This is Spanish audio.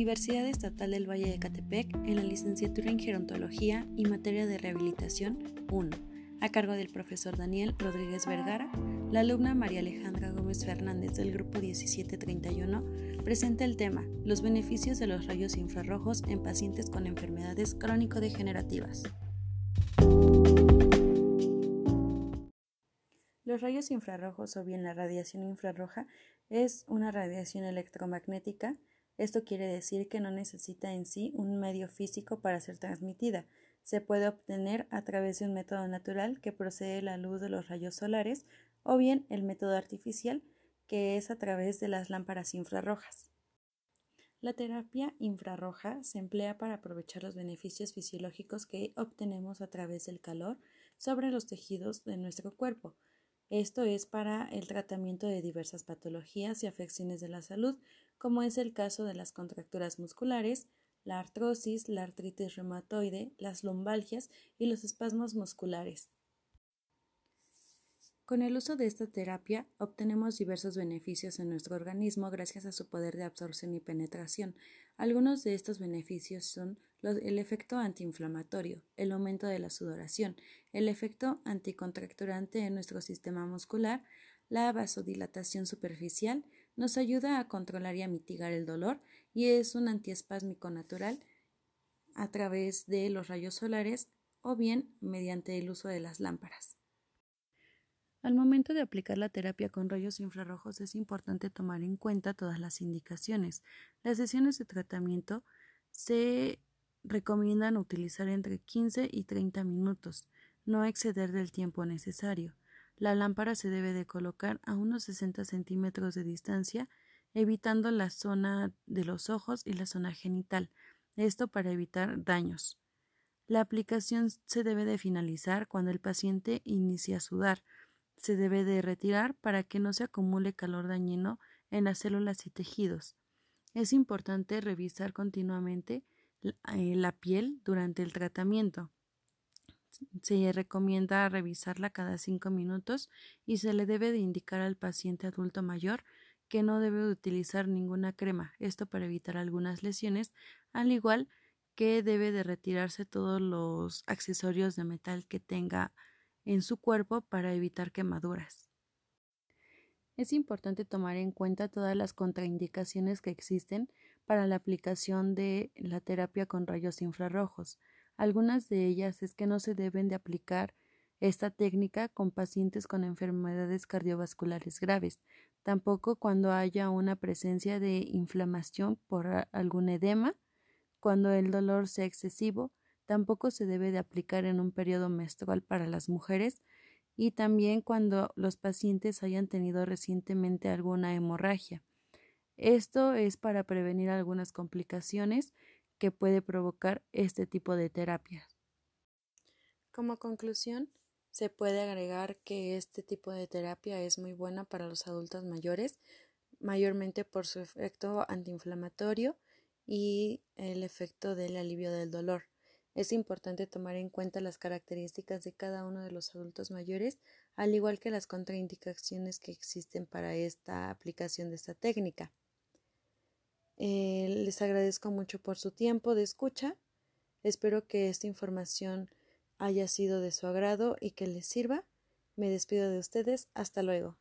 Universidad Estatal del Valle de Catepec en la licenciatura en Gerontología y materia de rehabilitación 1, a cargo del profesor Daniel Rodríguez Vergara, la alumna María Alejandra Gómez Fernández del grupo 1731 presenta el tema Los beneficios de los rayos infrarrojos en pacientes con enfermedades crónico-degenerativas. Los rayos infrarrojos o bien la radiación infrarroja es una radiación electromagnética. Esto quiere decir que no necesita en sí un medio físico para ser transmitida. Se puede obtener a través de un método natural que procede de la luz de los rayos solares o bien el método artificial que es a través de las lámparas infrarrojas. La terapia infrarroja se emplea para aprovechar los beneficios fisiológicos que obtenemos a través del calor sobre los tejidos de nuestro cuerpo. Esto es para el tratamiento de diversas patologías y afecciones de la salud, como es el caso de las contracturas musculares, la artrosis, la artritis reumatoide, las lumbalgias y los espasmos musculares. Con el uso de esta terapia obtenemos diversos beneficios en nuestro organismo gracias a su poder de absorción y penetración. Algunos de estos beneficios son el efecto antiinflamatorio, el aumento de la sudoración, el efecto anticontracturante en nuestro sistema muscular, la vasodilatación superficial, nos ayuda a controlar y a mitigar el dolor y es un antiespásmico natural a través de los rayos solares o bien mediante el uso de las lámparas. Al momento de aplicar la terapia con rayos infrarrojos es importante tomar en cuenta todas las indicaciones. Las sesiones de tratamiento se recomiendan utilizar entre 15 y 30 minutos, no exceder del tiempo necesario. La lámpara se debe de colocar a unos 60 centímetros de distancia, evitando la zona de los ojos y la zona genital, esto para evitar daños. La aplicación se debe de finalizar cuando el paciente inicia a sudar, se debe de retirar para que no se acumule calor dañino en las células y tejidos. Es importante revisar continuamente eh, la piel durante el tratamiento. Se recomienda revisarla cada cinco minutos y se le debe de indicar al paciente adulto mayor que no debe utilizar ninguna crema, esto para evitar algunas lesiones, al igual que debe de retirarse todos los accesorios de metal que tenga en su cuerpo para evitar quemaduras. Es importante tomar en cuenta todas las contraindicaciones que existen para la aplicación de la terapia con rayos infrarrojos. Algunas de ellas es que no se deben de aplicar esta técnica con pacientes con enfermedades cardiovasculares graves, tampoco cuando haya una presencia de inflamación por algún edema, cuando el dolor sea excesivo, Tampoco se debe de aplicar en un periodo menstrual para las mujeres y también cuando los pacientes hayan tenido recientemente alguna hemorragia. Esto es para prevenir algunas complicaciones que puede provocar este tipo de terapia. Como conclusión, se puede agregar que este tipo de terapia es muy buena para los adultos mayores, mayormente por su efecto antiinflamatorio y el efecto del alivio del dolor. Es importante tomar en cuenta las características de cada uno de los adultos mayores, al igual que las contraindicaciones que existen para esta aplicación de esta técnica. Eh, les agradezco mucho por su tiempo de escucha. Espero que esta información haya sido de su agrado y que les sirva. Me despido de ustedes. Hasta luego.